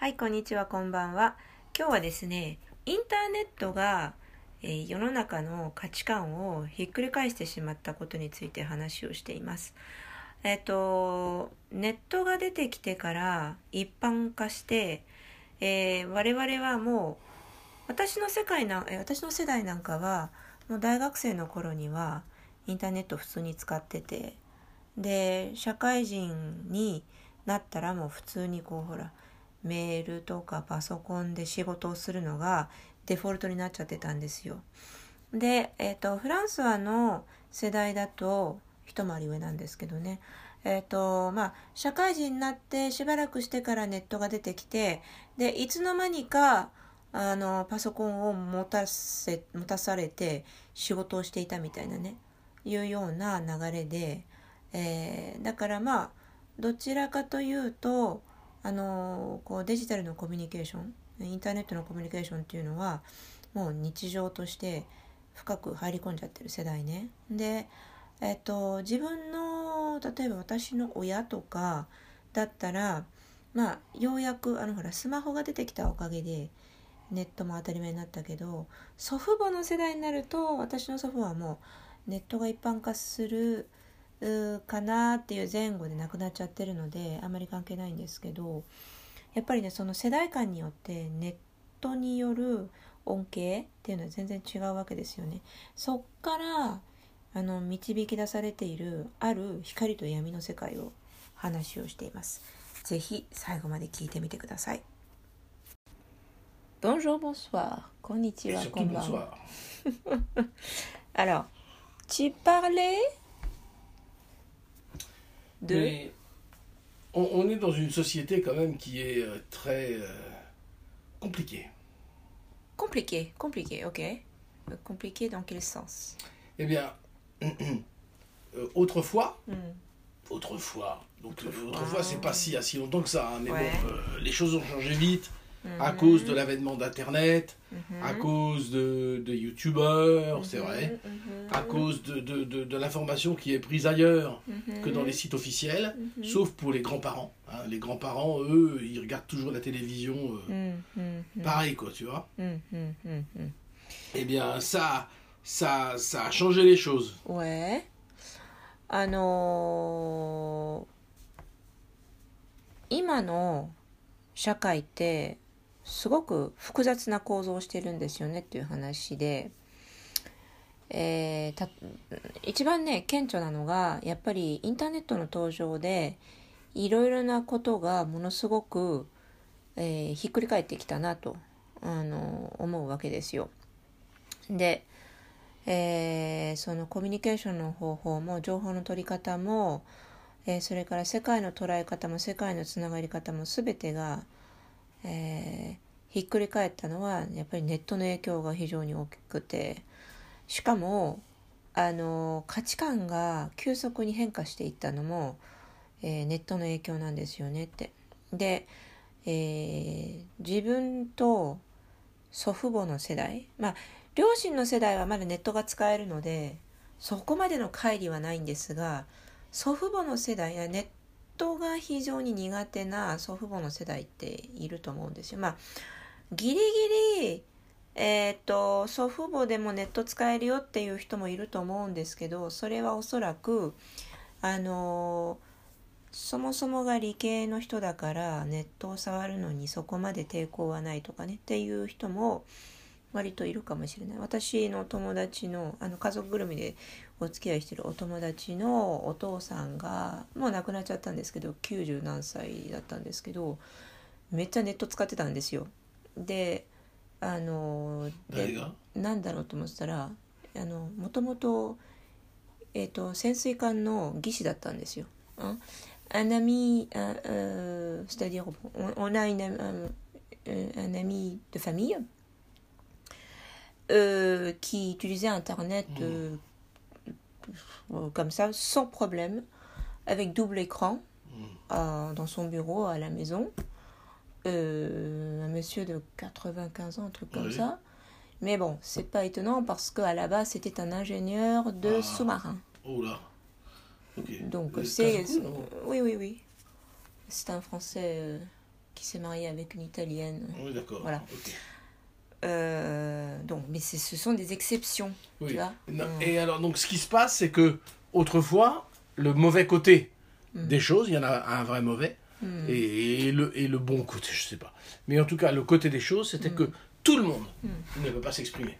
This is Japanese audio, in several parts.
はい、こんにちは、こんばんは。今日はですね、インターネットが、えー世の中の価値観をひっくり返してしまったことについて話をしています。えっ、と、ネットが出てきてから一般化して、えー我々はもう、私の世界な、私の世代なんかは、もう大学生の頃にはインターネット普通に使ってて、で、社会人になったらもう普通にこうほら、メールとかパソコンで仕事をするのがデフォルトになっちゃってたんですよ。で、えっ、と、フランスはの世代だと、一回り上なんですけどね。えっ、と、まあ、社会人になってしばらくしてからネットが出てきて、で、いつの間にか、あの、パソコンを持たせ、持たされて仕事をしていたみたいなね、いうような流れで、えーだからまあ、どちらかというと、あのこうデジタルのコミュニケーションインターネットのコミュニケーションっていうのはもう日常として深く入り込んじゃってる世代ね。で、えっと、自分の例えば私の親とかだったらまあようやくあのほらスマホが出てきたおかげでネットも当たり前になったけど祖父母の世代になると私の祖父はもうネットが一般化するかなっていう前後で亡くなっちゃってるのであまり関係ないんですけどやっぱりねその世代間によってネットによる恩恵っていうのは全然違うわけですよね。そっからあの導き出されているある光と闇の世界を話をしています。ぜひ最後まで聞いてみてください。Bonjour, bonsoir. Et Konnichiwa, surtout, konbanwa. bonsoir. Alors, tu parlais de... Mais on, on est dans une société quand même qui est euh, très euh, compliquée. Compliqué, compliqué, ok. Euh, Compliqué dans quel sens? Eh bien, euh, autrefois, Hmm. autrefois, donc Autrefois. autrefois, c'est pas si, si longtemps que ça, hein, mais Ouais. bon, euh, les choses ont changé vite à Mhm. cause de l'avènement d'Internet, Mhm. à cause de, de YouTubeurs, c'est Mhm, vrai, mhm. à cause de, de- de- de l'information qui est prise ailleurs Mhm. que dans les sites officiels, Mhm. sauf pour les grands-parents. hein. Les grands-parents, eux, ils regardent toujours la télévision euh, Mhm, mhm. pareil, quoi, tu vois. Mhm, mhm, mhm. Eh bien, ça, ça, ça a changé les choses. ouais. あのー今の社会って すごく複雑な構造をしてるんですよねっていう話で、えー一番ね顕著なのがやっぱりインターネットの登場でいろいろなことがものすごく、えーひっくり返ってきたなとあの思うわけですよ。で、えーそのコミュニケーションの方法も情報の取り方も、えーそれから世界の捉え方も世界のつながり方も全てが、えーひっくり返ったのはやっぱりネットの影響が非常に大きくてしかもあの価値観が急速に変化していったのも、えーネットの影響なんですよねって。で、えー自分と祖父母の世代まあ両親の世代はまだネットが使えるのでそこまでの乖離はないんですが祖父母の世代やネットが非常に苦手な祖父母の世代っていると思うんですよ。まあギリギリえー、と祖父母でもネット使えるよっていう人もいると思うんですけどそれはおそらくあのそもそもが理系の人だからネットを触るのにそこまで抵抗はないとかねっていう人も割といるかもしれない。私の友達のあの家族ぐるみでお付き合いしてるお友達のお父さんがもう亡くなっちゃったんですけど90何歳だったんですけどめっちゃネット使ってたんですよ。であのでんだろうと思ってたらあのもともと,、えー、と潜水艦の技師だったんですよ。うん、un ami, euh, c'est-à-dire on, on a une, un, un ami de famille euh, qui utilisait Internet euh, euh, comme ça sans problème avec double écran Mm. euh, dans son bureau à la maison. Un monsieur de 95 ans, un truc comme ça. Mais bon, c'est pas étonnant parce qu'à la base, c'était un ingénieur de Ah. sous-marin. Oh là. Donc c'est... Oui, oui, oui. C'est un Français qui s'est marié avec une italienne. Oui, d'accord. Voilà. Euh, donc, mais c'est- ce sont des exceptions, Oui. tu vois. Non, Mm. Et alors, donc, ce qui se passe, c'est que autrefois, le mauvais côté Mm. des choses, il y en a un vrai mauvais, Mm. et, et le, et le bon côté, je sais pas. Mais en tout cas, le côté des choses, c'était Mm. que tout le monde Mm. ne peut pas s'exprimer.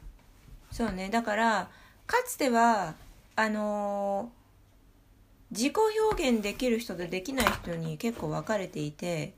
そうねだからかつてはあのー自己表現できる人とできない人に結構分かれていて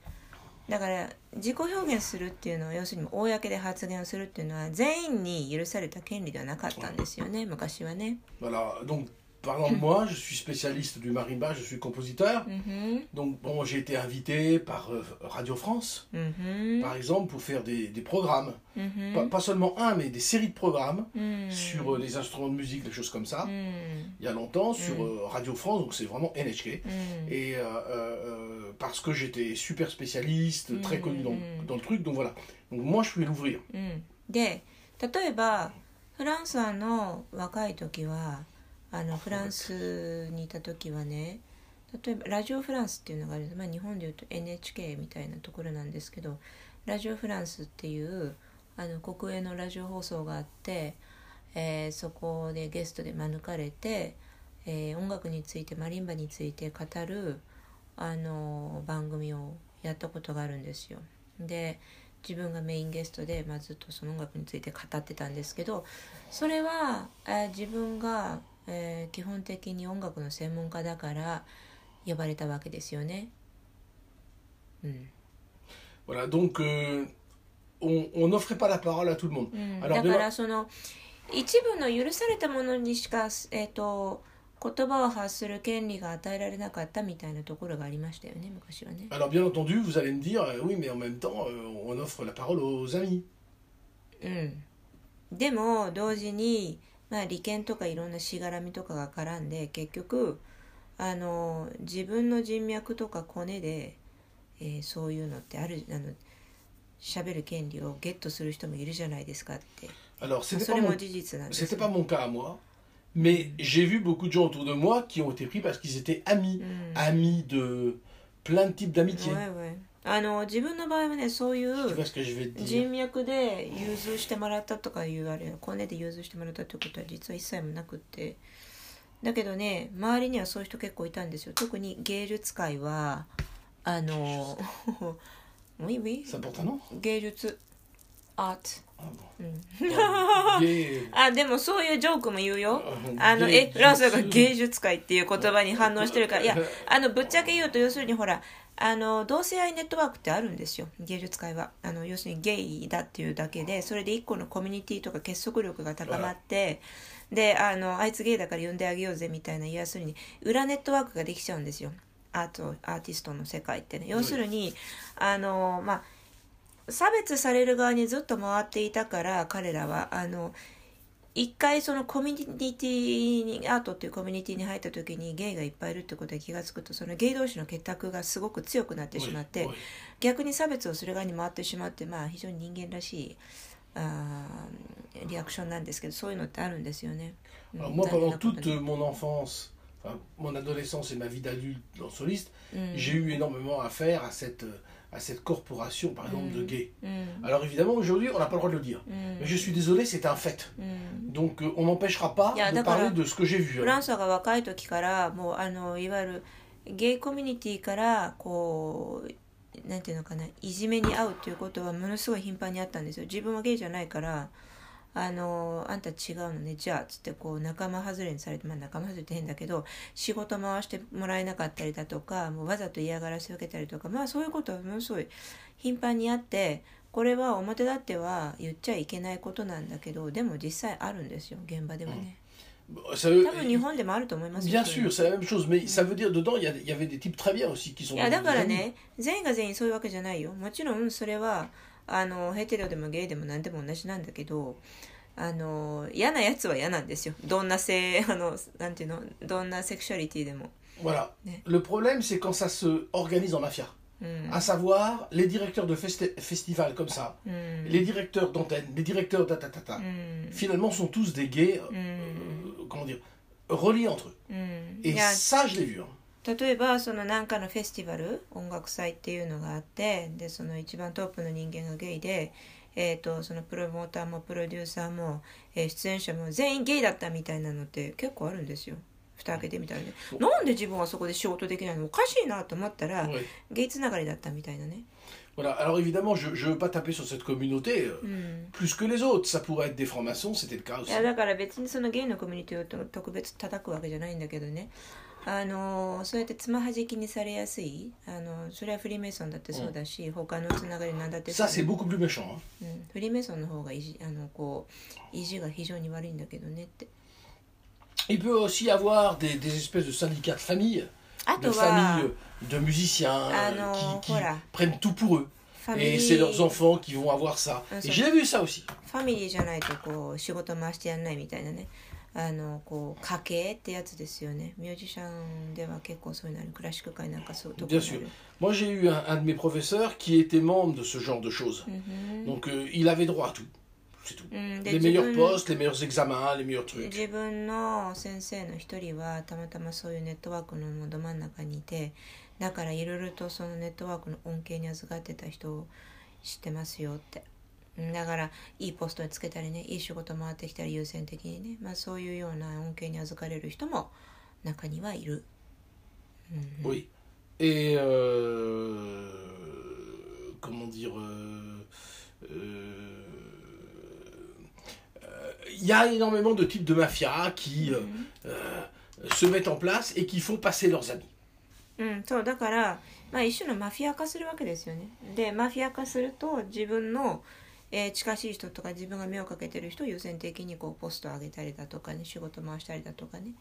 だから自己表現するっていうのは要するに公で発言をするっていうのは全員に許された権利ではなかったんですよね昔はね。Voilà, donc, par exemple, moi, je suis spécialiste du marimba, je suis compositeur. うんふん Donc, bon, j'ai été invité par euh, Radio France, うんふん par exemple, pour faire des, des programmes. うんふん Pas, pas seulement un, mais des séries de programmes うん sur euh, les instruments de musique, des choses comme ça. うん Il y a longtemps, sur Mm. euh, Radio France, donc c'est vraiment NHK. うん Et euh, euh, euh, parce que j'étais super spécialiste, très Mm, connu dans, mm. dans le truc, donc voilà. Donc moi, je pouvais l'ouvrir. うん、で例えばフランスさんの若い時は あのフランスにいた時はね例えばラジオフランスっていうのがあるんです、まあ、日本でいうと NHK みたいなところなんですけどラジオフランスっていうあの国営のラジオ放送があって、えーそこでゲストで招かれて、えー音楽についてマリンバについて語るあの番組をやったことがあるんですよ。で自分がメインゲストで、まあ、ずっとその音楽について語ってたんですけどそれは、えー自分が、えー基本的に音楽の専門家だから呼ばれたわけですよね。うん、Voilà, donc euh, on on n'offrait pas la parole à tout le monde. うん、Alors, だからその一部の許されたものにしか、えー、と言葉を発する権利が与えられなかったみたいなところがありましたよね昔はね。Alors bien entendu, vous allez me dire, euh, oui, mais en même temps, euh, on offre la parole aux amis. うん、でも同時に、まあ、利権とかいろんなしがらみとかが絡んで結局あの自分の人脈とかコネで、えーそういうのってあるあの喋る権利をゲットする人もいるじゃないですかって、Alors まあ c'était そ pas れ mon も事実なんです C'était pas mon cas à moi, mais j'ai vu beaucoup de gens autour de moi qui ont été pris parce qu'ils étaient amis, うん、amis de plein de types d'amitié. はいはいあの自分の場合はねそういう人脈で融通してもらったとかいうあれコネで融通してもらったってことは実は一切もなくって。だけどね周りにはそういう人結構いたんですよ。特に芸術界はあの？芸術アート Ah あでもそういうジョークも言うよ。うん。あの芸えフランスが術芸術界っていう言葉に反応してるから。いやあのぶっちゃけ言うと要するにほらあの同性愛ネットワークってあるんですよ。芸術界は。あの要するにゲイだっていうだけでそれで一個のコミュニティとか結束力が高まってであのあいつゲイだから呼んであげようぜみたいな要するに裏ネットワークができちゃうんですよ。アートアーティストの世界ってね。要するにあのまあ差別される側にずっと回っていたから彼らはあの一回そのコミュニティにアートっていうコミュニティに入った時にゲイがいっぱいいるってことに気が付くとそのゲイ同士の結託がすごく強くなってしまって.逆に差別をする側に回ってしまってまあ非常に人間らしいあーリアクションなんですけどそういうのってあるんですよね。うん Alors moi, pendant toute に euh, mon enfance, enfin, mon adolescence et ma vie d'adulte en soliste, うん j'ai eu énormément à faire à cette, euh, à cette corporation, par exemple, de Mm. gays. うん Alors évidemment, aujourd'hui, on n'a pas le droit de le dire. うん Mais je suis désolé, c'est un fait. うん Donc euh, on n'empêchera pas Il y a de d'accord. parler de ce que j'ai vu. フ hein. ランスが若い時からもうあのいわゆるゲイコミュニティからこうなんていうのかないじめに遭うっていうことはものすごい頻繁にあったんですよ自分はゲイじゃないから あのあんた違うのね。じゃあつってこう仲間外れにされてまあ仲間外れって変だけど仕事回してもらえなかったりだとかもうわざと嫌がらせを受けたりとかまあそういうことはものすごい頻繁にあってこれは表立っては言っちゃいけないことなんだけどでも実際あるんですよ現場ではね。Ça veut- 多分日本でもあると思いますよ Bien sûr, c'est la même chose, mais ça veut dire dedans, il y, a- il y avait des types très bien aussi qui sont いやだから.ね全員が全員そういうわけじゃないよ。もちろんそれはあのヘテロでもゲイでも何でも同じなんだけどあの嫌なやつは嫌なんですよどんな性あのなんていうのどんなセクシュアリティでも Voilà. Ouais. Le problème, c'est quand ça se organise en mafia. うん、 À savoir, les directeurs de festi- festivals comme ça, うん、 les directeurs d'antenne, les directeurs d'atatata, うん、 finalement sont tous des gays, う euh, ん comment dire, reliés entre eux. うん、 Et いや ça, je l'ai vu. hein. 例えばその何かのフェスティバル音楽祭っていうのがあってでその一番トップの人間がゲイで、えー、とそのプロモーターもプロデューサーも、えー出演者も全員ゲイだったみたいなのって結構あるんですよ蓋開けてみたらねなんで自分はそこで仕事できないの？おかしいなと思ったら、Ouais. ゲイつながりだったみたいなね Voilà. Alors évidemment, je ne veux pas taper sur cette communauté euh, うん plus que les autres. Ça pourrait être des francs-maçons, c'était le cas い aussi. やあのそうやってつまはじきにされやすいあのそれはフリーメイソンだってそうだし、他のつながりなんだってそう hein. うん、フリーメイソンの方が意地あのこう意地が非常に悪いんだけどねって Il peut aussi y avoir des, des espèces de syndicats de famille, あ de familles de musiciens Ah euh, qui, qui prennent tout pour eux. Et リ c'est leurs ー enfants qui vont avoir ça. Ah, Et j'ai vu ça aussi. フあのこう家系ってやつですよねミュージシャンでは結構そういうのあるクラシック界なんかそう特に Bien あ sûr. る Moi, j'ai eu un, un de mes professeurs qui était membre de ce genre de choses. うん Donc, euh, il avait droit à tout. C'est tout. うんで Les 自 meilleurs 分 postes, les meilleurs examens, les meilleurs trucs. 自分の先生の一人はたまたまそういうネットワークのど真ん中にいてだからいろいろとそのネットワークの恩恵に預かってた人を知ってますよってうんだからいいポストにつけたりねいい仕事回ってきたり優先的にね、まあ、そういうような恩恵に預かれる人も中にはいる、うん Oui. Et euh, comment dire euh, euh, euh, Il y a énormément de types de mafias qui euh, euh, se mettent en place et qui font passer leurs amis. うん、そうだから、まあ、一種のマフィア化するわけですよねでマフィア化すると自分の、えー近しい人とか自分が目をかけてる人を優先的にこうポストを上げたりだとかね仕事回したりだとかね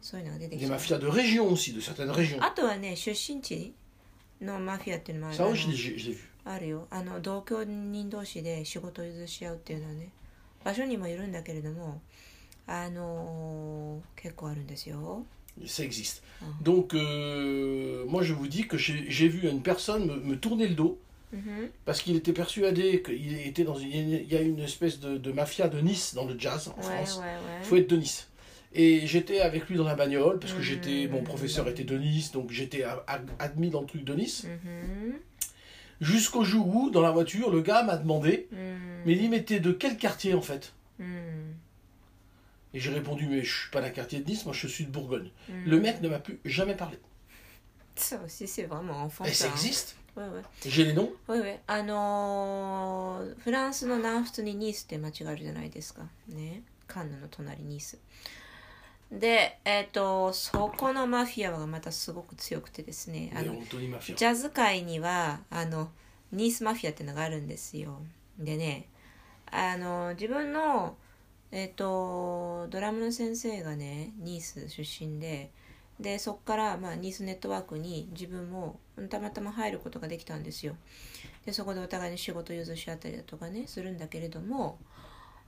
そういうのが出てき régions. あとはね出身地のマフィアっていうのもあるあるよあの同居人同士で仕事を譲し合うっていうのはね場所にもいるんだけれどもあのー結構あるんですよ Ça existe. Ah. Donc, euh, moi, je vous dis que j'ai vu une personne me, me tourner le dos Mhm. Parce qu'il était persuadé qu'il était dans une. Il y a une espèce de, mafia de Nice dans le jazz en France. Il faut être de Nice. Et j'étais avec lui dans la bagnole, parce que mhm. j'étais. Mon professeur était de Nice, donc j'étais admis dans le truc de Nice. Mhm. Jusqu'au jour où, dans la voiture, le gars m'a demandé Mais il m'était de quel quartier en fait? Et j'ai répondu Mais je suis pas d'un quartier de Nice, moi je suis de Bourgogne. Le mec ne m'a plus jamais parlé. Ça aussi, c'est vraiment enfantin. Et ça existe. Ça. existe. Ouais, ouais. J'ai les noms. Ouais, ouais. あのーフランスの南仏にニースって町があるじゃないですか。ね。カンヌの隣ニース。で、えっ、と、そこのマフィアがまたすごく強くてですね。あの.ジャズ界にはあのニースマフィアっていうのがあるんですよでねあの自分のえっ、とドラムの先生がねニース出身ででそこから、まあ、ニースネットワークに自分もたまたま入ることができたんですよ。でそこでお互いに仕事融通し合ったりだとかねするんだけれども、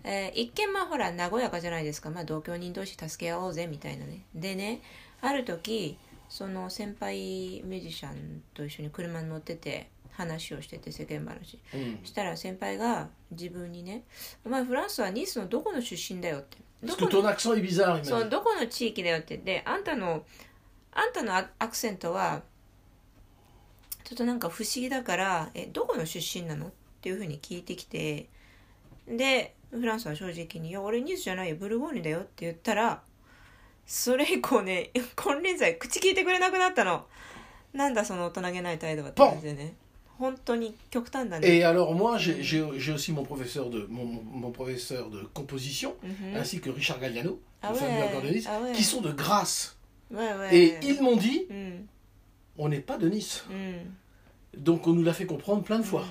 えー一見まあほら和やかじゃないですか、まあ、同居人同士助け合おうぜみたいなね。でねある時その先輩ミュージシャンと一緒に車に乗ってて話をしてて世間話。Hmm. したら先輩が自分にね「お前フランスはニースのどこの出身だよ」って「ど Parce こ que の ton accent est bizarre, il そ.どこの地域だよ」ってであんたのあんたのアアクセントはちょっとなんか不思議だから「えどこの出身なの?」っていうふうに聞いてきてでフランスは正直に「いや俺ニースじゃないよブルゴーニュだよ」って言ったらそれ以降ね金輪際口聞いてくれなくなったのなんだその大人げない態度はって感じでね 本当に極端だね Et alors moi, j'ai j'ai- j'ai aussi mon professeur de mon, mon professeur de composition, うんふん ainsi que Richard Galliano, Ah le fameux ouais, accordéoniste, ah ouais. qui sont de Grasse. わいわい Et ils m'ont dit, うん on n'est pas de Nice. うん Donc on nous l'a fait comprendre plein de fois.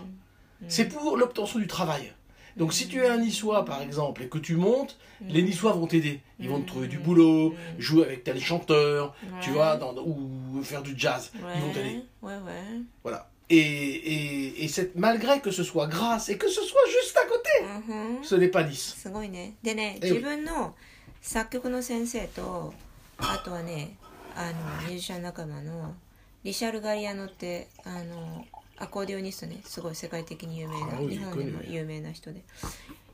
C'est pour l'obtention du travail. Donc si tu es un niçois par exemple et que tu montes, les niçois vont t'aider. Ils vont te trouver du boulot, jouer avec tel chanteur, tu Ouais. vois, dans- ou faire du jazz. Ils vont t'aider. わいわい Voilà. Et, et, et cette- malgré que ce soit Grasse et que ce soit juste à côté, うんふん ce n'est pas Nice. すごいねでねえ自分の作曲の先生とあとはねあのミュージシャン仲間のリシャル・ガリアノってあのアコーディオニストねすごい世界的に有名な日本でも有名な人で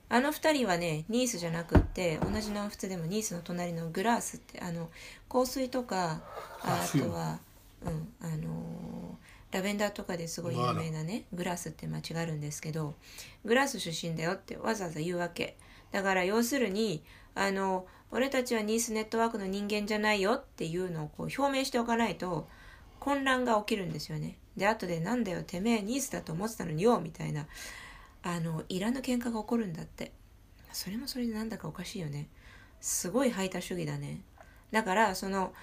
あの2人はねニースじゃなくって同じ南仏でもニースの隣のグラースってあの香水とかああとは、うんあのーラベンダーとかですごい有名なねグラースって町があるんですけどグラース出身だよってわざわざ言うわけ。だから要するにあの俺たちはニースネットワークの人間じゃないよっていうのをこう表明しておかないと混乱が起きるんですよね。で後でなんだよてめえニースだと思ってたのによみたいなあのいらぬ喧嘩が起こるんだって。それもそれでなんだかおかしいよね。すごい排他主義だね。だからその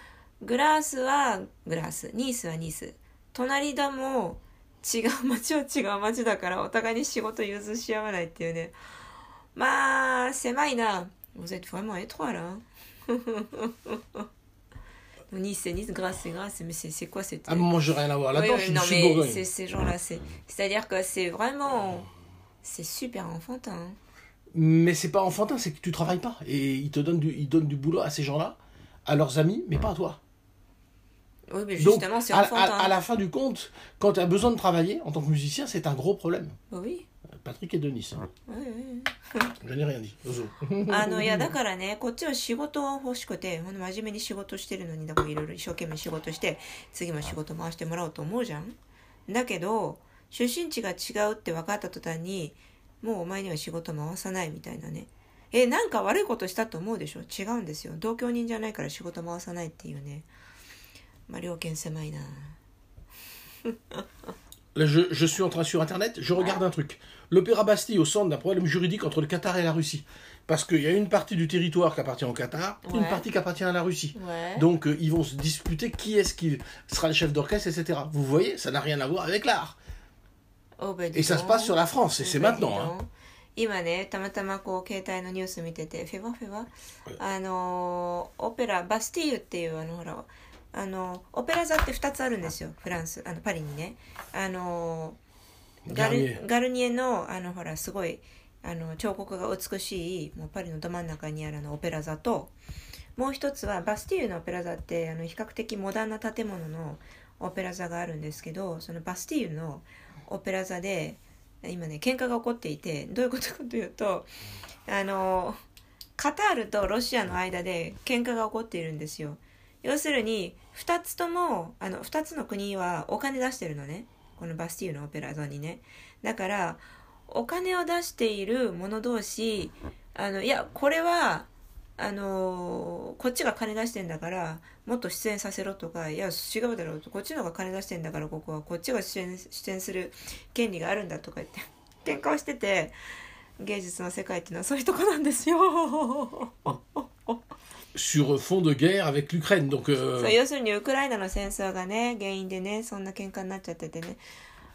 グラースはグラースニースはニース隣だも違う町は違う町だからお互いに仕事融通し合わないっていうねまあ狭いな Vous êtes vraiment étroit là Nice, c'est Nice, Grasse, c'est Grasse, mais c'est quoi cette... Ah, moi, j'ai rien à voir là-dedans, Oui, je oui, non, suis mais Bourgogne. c'est ces gens-là, c'est... C'est-à-dire que c'est vraiment... C'est super enfantin. hein. Mais c'est pas enfantin, c'est que tu travailles pas. Et ils te donnent du, ils donnent du boulot à ces gens-là, à leurs amis, mais pas à toi. Oui, mais justement, c'est à, enfantin. à- à la fin du compte, quand tu as besoin de travailler en tant que musicien, c'est un gros problème. Oui, Patrick et Denis, hein. oui, oui. je n'ai rien dit. Ozo. あのいやだからねこっちは仕事が欲しくてほんと真面目に仕事してるのにだからいろいろ一生懸命仕事して次も仕事回してもらおうと思うじゃんだけど出身地が違うって分かった途端にもうお前には仕事回さないみたいなねえなんか悪いことしたと思うでしょ違うんですよ同居人じゃないから仕事回さないっていうね C'est je, je suis en train sur Internet, je regarde un truc. L'Opéra Bastille au centre d'un problème juridique entre le Qatar et la Russie. Parce qu'il y a une partie du territoire qui appartient au Qatar, une partie qui appartient à la Russie. Donc euh, ils vont se disputer qui est-ce qui sera le chef d'orchestre, etc. Vous voyez, ça n'a rien à voir avec l'art. Oh, bah, et ça se passe sur la France, et c'est maintenant. あのオペラ座って2つあるんですよフランスあのパリにね。あのーガガルガルニエのあのほらすごいあの彫刻が美しいもうパリのど真ん中にあるあのオペラ座ともう一つはバスティーユのオペラ座ってあの比較的モダンな建物のオペラ座があるんですけどそのバスティーユのオペラ座で今ね喧嘩が起こっていてどういうことかというとあのカタールとロシアの間で喧嘩が起こっているんですよ。要するに2つともあの2つの国はお金出してるのね。このバスティーユのオペラ座にね。だからお金を出している者同士あのいやこれはあのこっちが金出してんだからもっと出演させろとかいや違うだろうと。こっちの方が金出してんだからここは。こっちが出演出演する権利があるんだとか言って喧嘩をしてて芸術の世界っていうのはそういうとこなんですよ。Sur fond de guerre avec l'Ukraine. Donc, euh, そう要するにウクライナの戦争がね原因でねそんな喧嘩になっちゃっててね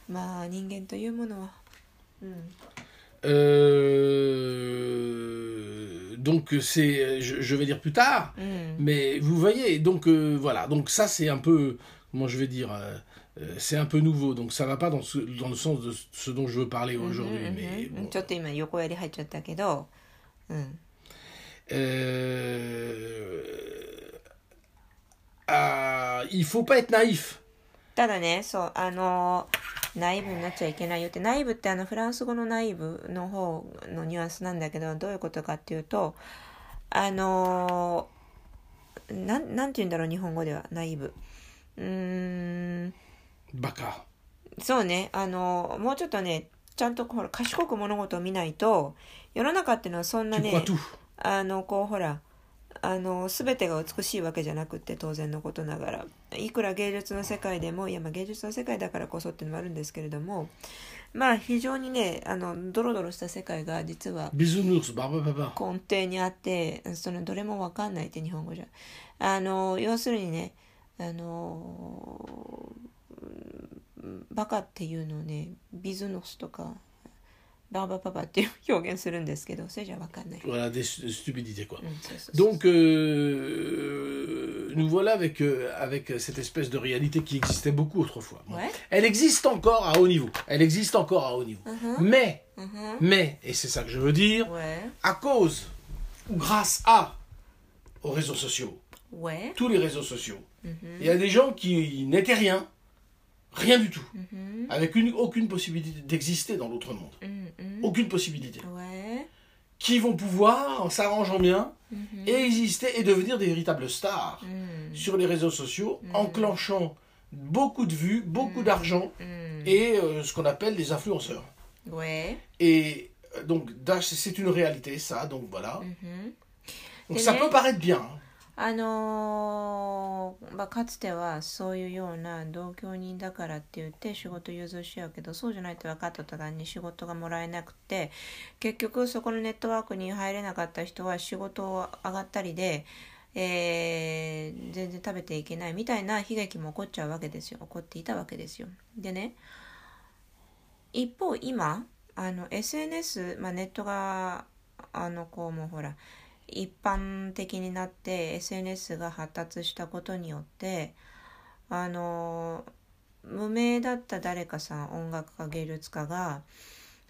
まあ人間というものはうん euh, donc c'est, je, je vais dire plus tard, うん mais vous voyez, donc euh, voilà, donc ça c'est un peu, comment je vais dire, euh, euh, c'est un peu nouveau, donc ça va pas dans, ce- dans le sens de ce dont je veux parler aujourd'hui, うんうん mais うん bon. ちょっと今横やり入っちゃったけどうん Euh, ah, il faut pas être naïf. ただねそうあのナイブになっちゃいけないよってナイブってあのフランス語のナイブの方のニュアンスなんだけどどういうことかっていうとあのなんなんて言うんだろう日本語ではナイブうーん Baka. そうねあのもうちょっとねちゃんとほら賢く物事を見ないと世の中っていうのはそんなね.あのこうほらあの全てが美しいわけじゃなくって当然のことながらいくら芸術の世界でもいやまあ芸術の世界だからこそっていうのもあるんですけれどもまあ非常にねあのドロドロした世界が実は.根底にあってそのどれもわかんないって日本語じゃあの要するにねあのうんバカっていうのをねビズノスとか バーバパパっていう表現するんですけどそれじゃわかんない、 Voilà, des stu- stupidités quoi. うんそうそうそう Donc, euh, nous voilà avec, euh, avec cette espèce de réalité qui existait beaucoup autrefois. Bon. Ouais. Elle existe encore à haut niveau. Elle existe encore à haut niveau. Mhm. Mais, Mhm. mais, et c'est ça que je veux dire, Ouais, à cause ou grâce à aux réseaux sociaux, ouais. tous les réseaux sociaux, Mhm. il y a des gens qui n'étaient rien, Rien du tout. Mhm. Avec aucune possibilité d'exister dans l'autre monde. Mm, mm. Aucune possibilité. Qui vont pouvoir, en s'arrangeant bien, mhm. exister et devenir des véritables stars mm. sur les réseaux sociaux, enclenchant beaucoup de vues, beaucoup d'argent et euh, ce qu'on appelle des influenceurs. Et euh, donc, c'est une réalité, ça. Donc voilà. Mhm. Donc eh ça peut paraître bien. Hein. あのーまあ、かつてはそういうような同居人だからって言って仕事融通しようけどそうじゃないと分かった途端に仕事がもらえなくて結局そこのネットワークに入れなかった人は仕事を上がったりで、えー全然食べていけないみたいな悲劇も起こっちゃうわけですよ起こっていたわけですよ。でね一方今あの SNS、まあ、ネットがあのこうもうほら一般的になって SNS が発達したことによってあの無名だった誰かさん音楽家芸術家が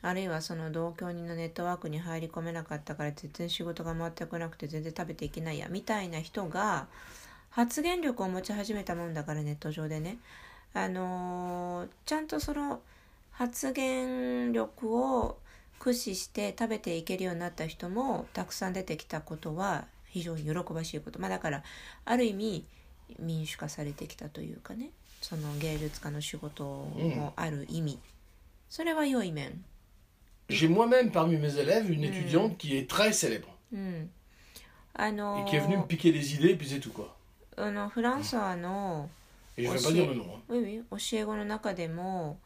あるいはその同居人のネットワークに入り込めなかったから全然仕事が回ってこなくて全然食べていけないやみたいな人が発言力を持ち始めたもんだからネット上でね。あのちゃんとその発言力を駆使して食べていけるようになった人もたくさん出てきたことは非常に喜ばしいことまあだからある意味民主化されてきたというかねその芸術家の仕事もある意味、それは良い面 J'ai moi-même parmi mes élèves une étudiante qui est très célèbre うんあ et の qui est venue me piquer les idées et puis c'est tout quoi. あのフランスはの Et je vais pas dire le nom. 教え子の中でも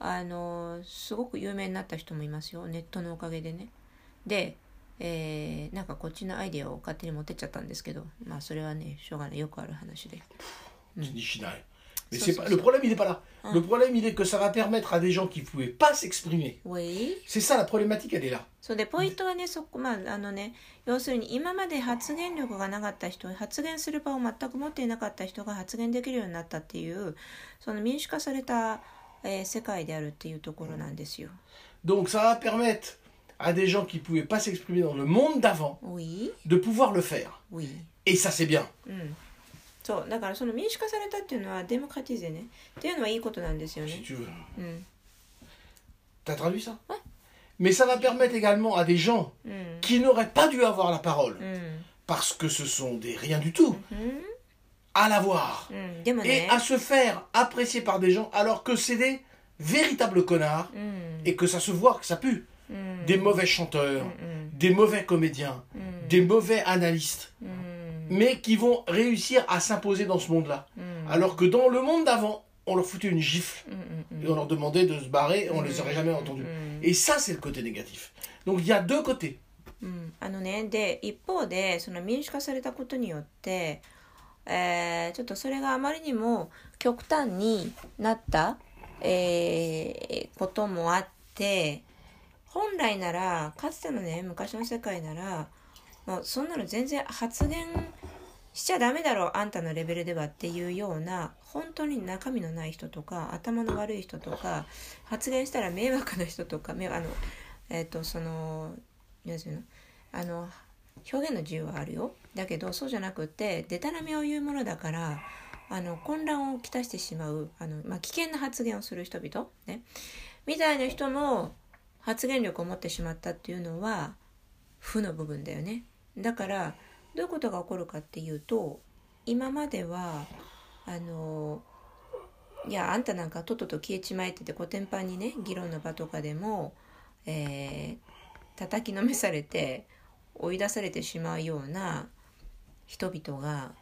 あのすごく有名になった人もいますよネットのおかげでねで、えーなんかこっちのアイデアを勝手に持ってっちゃったんですけどまあそれはねしょうがないよくある話で dis Chinaï. Mais c'est pas... le problème il n'est pas là. Hein. Le problème il est que ça va permettre à des gens qui ne pouvaient pas s'exprimer. ウェイ C'est ça la problématique, elle est là. そうでポイントはねそこまああのね要するに今まで発言力がなかった人発言する場を全く持っていなかった人が発言できるようになったっていうその民主化された、えー世界であるっていうところなんですよ。 Donc ça va permettre à des gens qui ne pouvaient pas s'exprimer dans le monde d'avant ウィ de pouvoir le faire. ウィ Et ça c'est bien. うん、そうだからその民主化されたっていうのはデモクラティゼねっていうのはいいことなんですよ Si ね。 tu veux. うん、 T'as traduit ça Ouais. Mais ça va permettre également à des gens うん、 qui n'auraient pas dû avoir la parole, うん、 parce que ce sont des rien du tout, うん、 à l'avoir. うん、でも Et ね à、se faire apprécier par des gens alors que c'est des véritables connards うん、 et que ça se voit, que ça pue. うん、 Des mauvais chanteurs, うん、 des mauvais comédiens, うん、 des mauvais analystes, うん、 mais qui vont réussir à s'imposer dans ce monde-là. うん、 Alors que dans le monde d'avant, on leur foutait une gifle うん、うん、 et on leur demandait de se barrer et on les aurait jamais entendus. Et ça, c'est le côté négatif. Donc il y a deux côtés. うん、あのねで一方でその民主化されたことによって、 えーちょっとそれがあまりにも極端になった、えーこともあって本来ならかつてのね昔の世界ならもうそんなの全然発言しちゃダメだろうあんたのレベルではっていうような本当に中身のない人とか頭の悪い人とか発言したら迷惑な人とかあのえっ、とそのなんていうの？あの表現の自由はあるよ。だけどそうじゃなくってでたらめを言うものだからあの混乱をきたしてしまうあの、まあ、危険な発言をする人々ね。みたいな人の発言力を持ってしまったっていうのは負の部分だよね。だからどういうことが起こるかっていうと今まではあのいやあんたなんかとっとと消えちまえっててコテンパンにね議論の場とかでも、えー叩きのめされて追い出されてしまうような人々が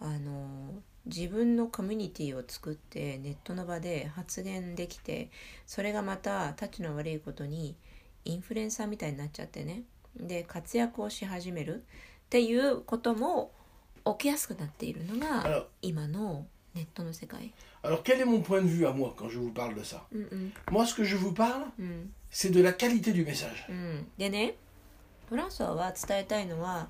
あの自分のコミュニティを作ってネットの場で発言できてそれがまたたちの悪いことにインフルエンサーみたいになっちゃってね。で活躍をし始める。っていうことも起きやすくなっているのが今のネットの世界。alors quel est mon point de vue à moi quand je vous parle de ça うんうん Moi, ce que je vous parle, うん、c'est de la qualité du message. うん、でねフランソワは伝えたいのは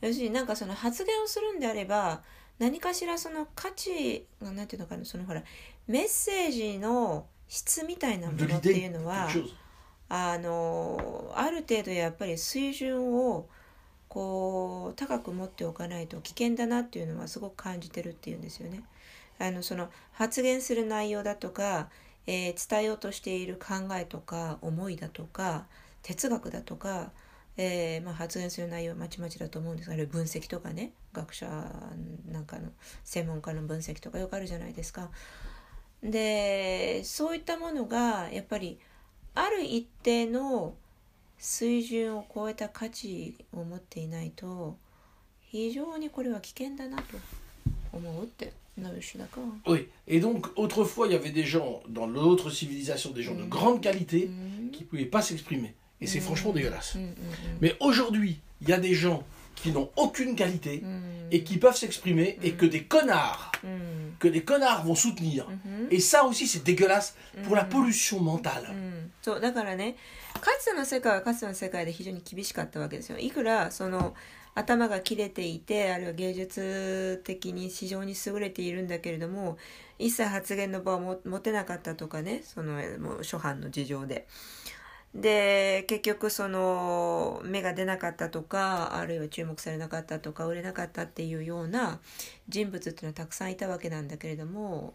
要するになんかその発言をするんであれば何かしらその価値がなんていうのかなそのほらメッセージの質みたいなものっていうのはあのある程度やっぱり水準をこう高く持っておかないと危険だなっていうのはすごく感じてるっていうんですよね。あのその発言する内容だとか、えー伝えようとしている考えとか思いだとか哲学だとか、えーまあ、発言する内容はまちまちだと思うんですがあれ分析とかね学者なんかの専門家の分析とかよくあるじゃないですか。でそういったものがやっぱりある一定の水準を超えた価値を持っていないと非常にこれは危険だなと思うって Oui, et donc autrefois il y avait des gens dans l'autre civilisation, des gens de grande qualité qui ne pouvaient pas s'exprimer. Et c'est franchement dégueulasse. Mais aujourd'hui, il y a des gens qui n'ont aucune qualité et qui peuvent s'exprimer et que des connards, que des connards vont soutenir. Et ça aussi c'est dégueulasse pour la pollution mentale. そうだからねかつての世界はかつての世界で非常に厳しかったわけですよいくらその頭が切れていてあるいは芸術的に非常に優れているんだけれども一切発言の場を持てなかったとかねそのもう諸般の事情で。で結局その芽が出なかったとかあるいは注目されなかったとか売れなかったっていうような人物っていうのはたくさんいたわけなんだけれども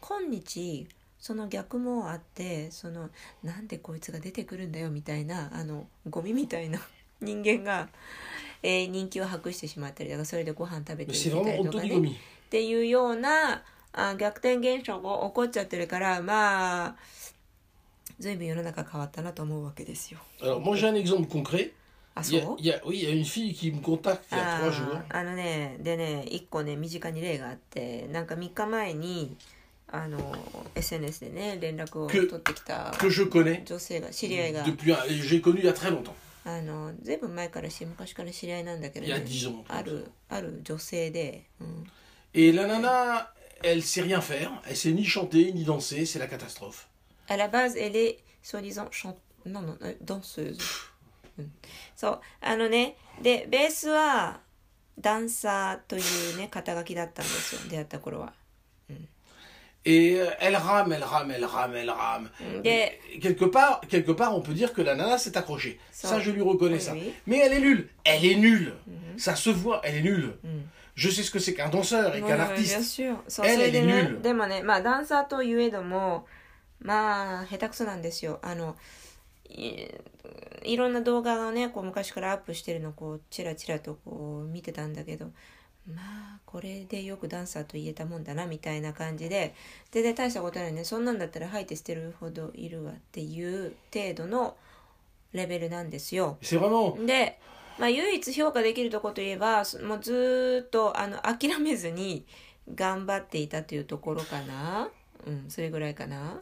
今日その逆もあってそのなんでこいつが出てくるんだよみたいなあのゴミみたいな 人間が、えー、人気を博してしまったりだからそれでご飯食べてみたりとかね。っていうようなあ逆転現象が起こっちゃってるからまあAlors, moi j'ai un exemple concret. Il y, a, il y a, oui, il y a une fille qui me contacte il y a trois jours. あのね、でね、一個ね、身近に例があって、なんか3日前に、あの、SNS でね、連絡を取ってきた que je connais 女性が、知り合いが。Depuis, j'ai connu il y a très longtemps. あの、ずいぶん前からし、昔から知り合いなんだけど、ね、il y a 10 ans. ある、ある女性で。うん、Et la nana, elle sait rien faire, elle sait ni chanter, ni danser, c'est la catastrophe. À la base, elle est soi-disant chante non non danseuse、うん、そうあのねでベースはダンサーというね肩書きだったんですよ出会った頃は、うん Et elle rame, elle rame, elle rame, elle rame. Et quelque part, quelque part, on peut dire que la nana s'est accrochée. Ça, je lui reconnais ça. Mais elle est nulle. Elle est nulle. Ça se voit, elle est nulle. Je sais ce que c'est qu'un danseur et qu'un artiste. Bien sûr. Elle, elle est nulle. でもね、まあ、ダンサーといえども、 まあ下手くそなんですよあのいろんな動画をねこう昔からアップしてるのをこうチラチラとこう見てたんだけどまあこれでよくダンサーと言えたもんだなみたいな感じで全然大したことないねそんなんだったら吐いて捨てるほどいるわっていう程度のレベルなんですよ。で、まあ、唯一評価できるとこといえばもうずっとあの諦めずに頑張っていたというところかな。うん、それぐらいかな。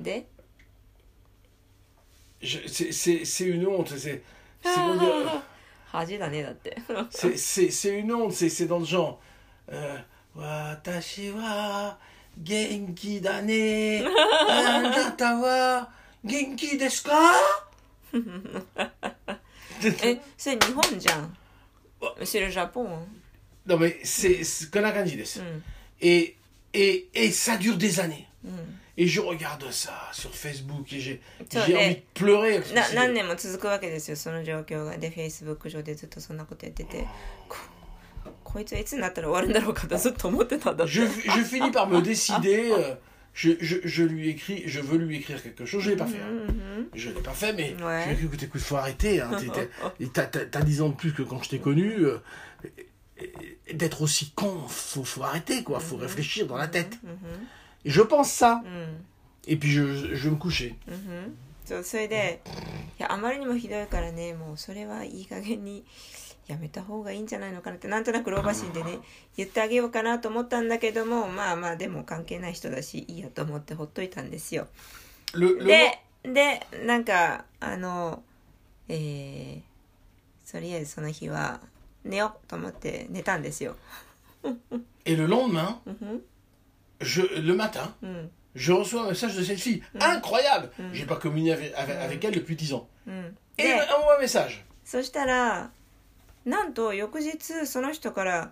で C'est une honte, c'est. C'est une honte, c'est dans le genre. Euh, Watashi wa genki da ne. Anata wa genki desu ka? え、それ日本じゃん。C'est le Japon. Non mais c'est Kanakanji desu. Et, et, et ça dure des années. Mm. Et je regarde ça sur Facebook et j'ai envie de pleurer. な何年も続くわけですよ、その状況が。で、Facebook 上でずっとそんなことやってて。こいつはいつになったら終わるんだろうかとずっと思ってたんだって。Je, je finis par me décider. Euh, je, je, je, lui écris, je veux lui écrire quelque chose, je ne l'ai pas fait. Hein. Mm-hmm. Je ne l'ai pas fait, mais ouais. je lui ai dit écoute, écoute, faut arrêter. Hein, t'as, t'as, t'as 10 ans de plus que quand je t'ai connu. Euh, d'être aussi con, faut, faut arrêter, quoi. Faut réfléchir dans la tête. Et je pense ça. Et puis je, je vais me coucher. そうそれでいやあまりにもひどいからねもうそれはいい加減にやめた方がいいんじゃないのかなってなんとなく老婆心でね言ってあげようかなと思ったんだけどもまあまあでも関係ない人だしいいやと思ってほっといたんですよ。ででなんかあのえー、とりあえずその日は寝ようと思って寝たんですよ。Et le lendemain, je, le matin, je reçois un message de cette fille. Incroyable J'ai pas communié avec, avec, elle depuis 10 ans. Et elle envoie un message. そしたら、なんと翌日その人から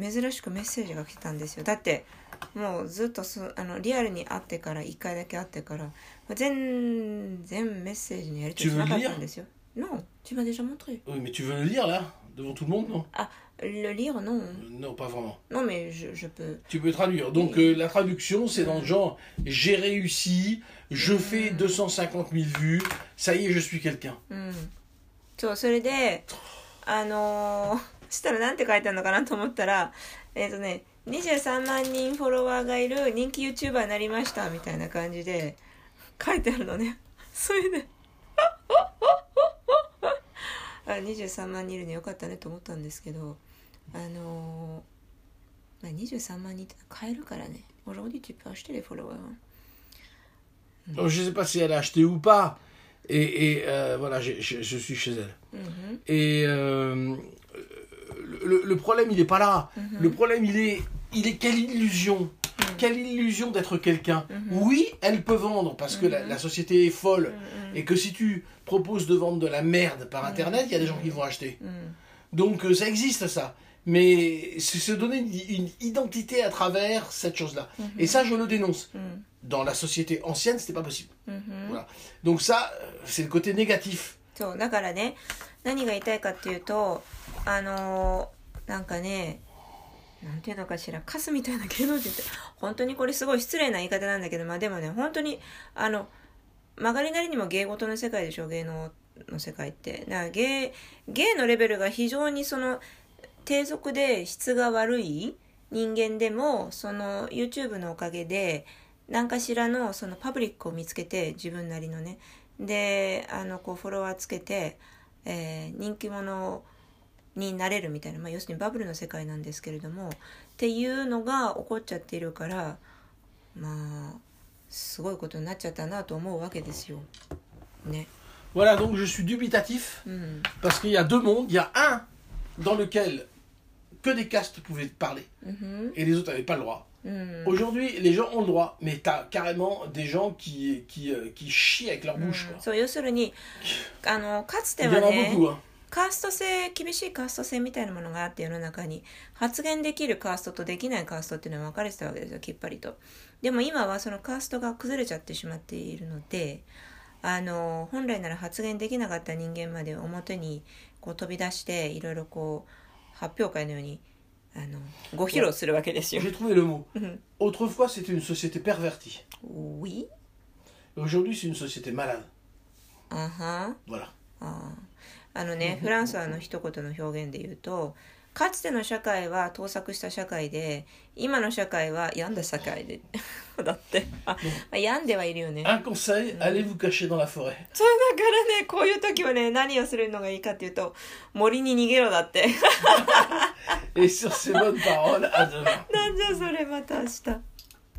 珍しくメッセージが来たんですよ。だってもうずっとそあのリアルに会ってから1回だけ会ってから全然メッセージのやり取りしなかったんですよ。Non, tu m'as déjà montré. Oui, mais tu veux le lire là devant tout le monde, non Ah, le lire, non. Euh, Non, pas vraiment. Non, mais je, je peux. Tu peux traduire. Donc Oui. euh, la traduction, c'est dans le genre j'ai réussi, je fais 250 000 vues, ça y est, je suis quelqu'un. うん。そう、それで、あのー、そしたらなんて書いてあるのかなと思ったら、えっ、とね、23万人フォロワーがいる人気 YouTuber になりましたみたいな感じで書いてあるのね。それで、 あ23万人いるのよかったねと思ったんですけど、あのー、まあ、23万人って買えるからね。Aujourd'hui, tu peux acheter les followers. Donc, je sais pas si elle a acheté ou pas. Et, et, euh, voilà, j'ai- je, je suis chez elle. うん。 Et euh, le, le problème, il n'est pas là. Le problème, il est, il est quelle illusion. Quelle illusion d'être quelqu'un. Oui, elle peut vendre parce que la, la société est folle. Et que si tu proposes de vendre de la merde par Internet, il y a des gens qui vont acheter. うん。 Donc euh, ça existe ça. Mais c'est se donner une, une identité à travers cette chose-là. Et ça, je le dénonce. うん。 Dans la société ancienne, c'était pas possible. うん。 Voilà. Donc ça, euh, c'est le côté négatif. そうだからね何が言いたいかっていうとあのーなんかね なんていうのかしらカスみたいな芸能人って本当にこれすごい失礼な言い方なんだけどまあでもね本当にあの曲がりなりにも芸事の世界でしょ芸能の世界って。だから芸芸のレベルが非常にその低俗で質が悪い人間でもその YouTube のおかげで何かしらのそのパブリックを見つけて自分なりのね。であのこうフォロワーつけて、えー人気者をになれるみたいな、まあ、要するにバブルの世界なんですけれどもっていうのが起こっちゃっているからまあすごいことになっちゃったなと思うわけですよ。ね。Voilà, donc je suis dubitatif うん。parce qu'il y a deux mondes. Il y a un dans lequel que des castes pouvaient parler うん。et les autres n'avaient pas le droit. うん。Aujourd'hui, les gens ont le droit, mais t'as carrément des gens qui, qui, euh, qui chient avec leur bouche. うん Quoi. そう要するにあのかつてはね.カースト制厳しいカースト制みたいなものがあって世の中に発言できるカーストとできないカーストっていうのは分かれてたわけですよきっぱりとでも今はそのカーストが崩れちゃってしまっているのであの本来なら発言できなかった人間まで表にこう飛び出していろいろこう発表会のようにあのご披露するわけですよ J'ai trouvé le mot. うん Autrefois, c'était une société pervertie. Oui Aujourd'hui, c'est une société malade. あは Voilà. あーあのねフランスはの一言の表現で言うとかつての社会は盗作した社会で今の社会は病んだ社会で だって。あ、まあ、病んではいるよね。la forêt. そうだからねこういう時はね何をするのがいいかっていうと森に逃げろだって. なんじゃそれまた明日